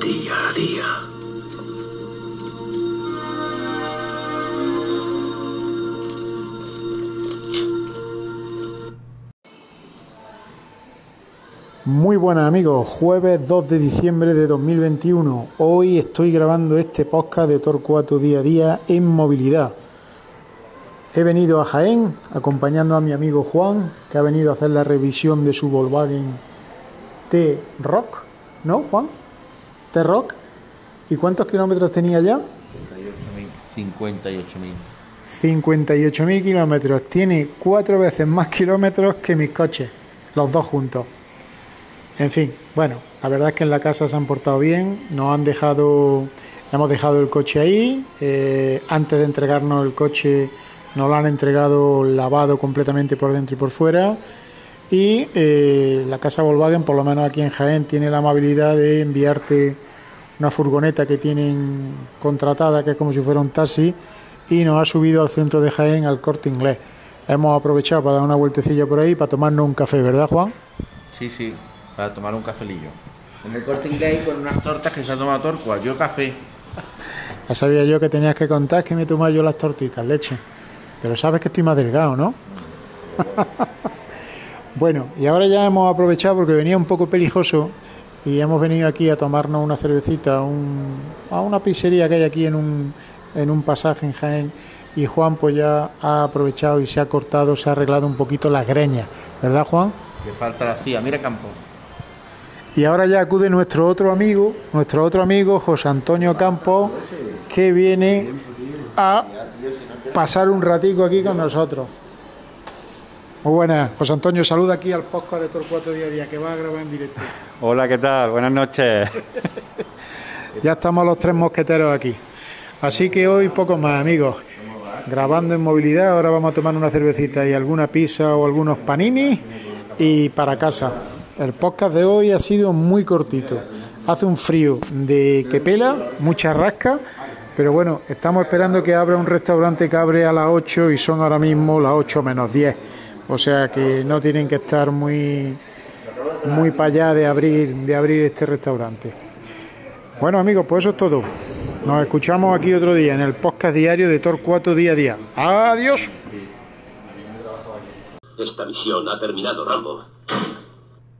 Día a día. Muy buenas amigos, jueves 2 de diciembre de 2021. Hoy estoy grabando este podcast de Torcuato Día a Día en movilidad. He venido a Jaén acompañando a mi amigo Juan, que ha venido a hacer la revisión de su Volkswagen T-Rock, ¿no Juan? T-Rock. ¿Y cuántos kilómetros tenía ya? 58.000. 58.000 kilómetros. Tiene cuatro veces más kilómetros que mis coches, los dos juntos. En fin, bueno, la verdad es que en la casa se han portado bien, nos han dejado, hemos dejado el coche ahí, eh, antes de entregarnos el coche nos lo han entregado lavado completamente por dentro y por fuera y eh, la casa Volkswagen, por lo menos aquí en Jaén, tiene la amabilidad de enviarte una furgoneta que tienen contratada, que es como si fuera un taxi, y nos ha subido al centro de Jaén al corte inglés. Hemos aprovechado para dar una vueltecilla por ahí para tomarnos un café, ¿verdad, Juan? Sí, sí, para tomar un cafelillo. En el corte inglés con unas tortas que se ha tomado Torcua, yo café. Ya sabía yo que tenías que contar que me he tomado yo las tortitas, leche. Pero sabes que estoy más delgado, ¿no? bueno, y ahora ya hemos aprovechado porque venía un poco pelijoso y hemos venido aquí a tomarnos una cervecita a, un- a una pizzería que hay aquí en un, en un pasaje en Jaén y Juan pues ya ha aprovechado y se ha cortado, se ha arreglado un poquito las greñas, ¿verdad Juan? Que falta la CIA, mira campo. Y ahora ya acude nuestro otro amigo, nuestro otro amigo José Antonio Campos, que viene a pasar un ratico aquí con nosotros. Muy buenas, José Antonio, saluda aquí al podcast de Torcuato Día a Día, que va a grabar en directo. Hola, ¿qué tal? Buenas noches. Ya estamos los tres mosqueteros aquí. Así que hoy poco más, amigos. Grabando en movilidad, ahora vamos a tomar una cervecita y alguna pizza o algunos panini y para casa. El podcast de hoy ha sido muy cortito. Hace un frío de que pela, mucha rasca, pero bueno, estamos esperando que abra un restaurante que abre a las 8 y son ahora mismo las 8 menos 10. O sea que no tienen que estar muy muy para allá de abrir de abrir este restaurante. Bueno amigos, pues eso es todo. Nos escuchamos aquí otro día en el podcast diario de Torcuato Día a Día. Adiós. Esta misión ha terminado, Rambo.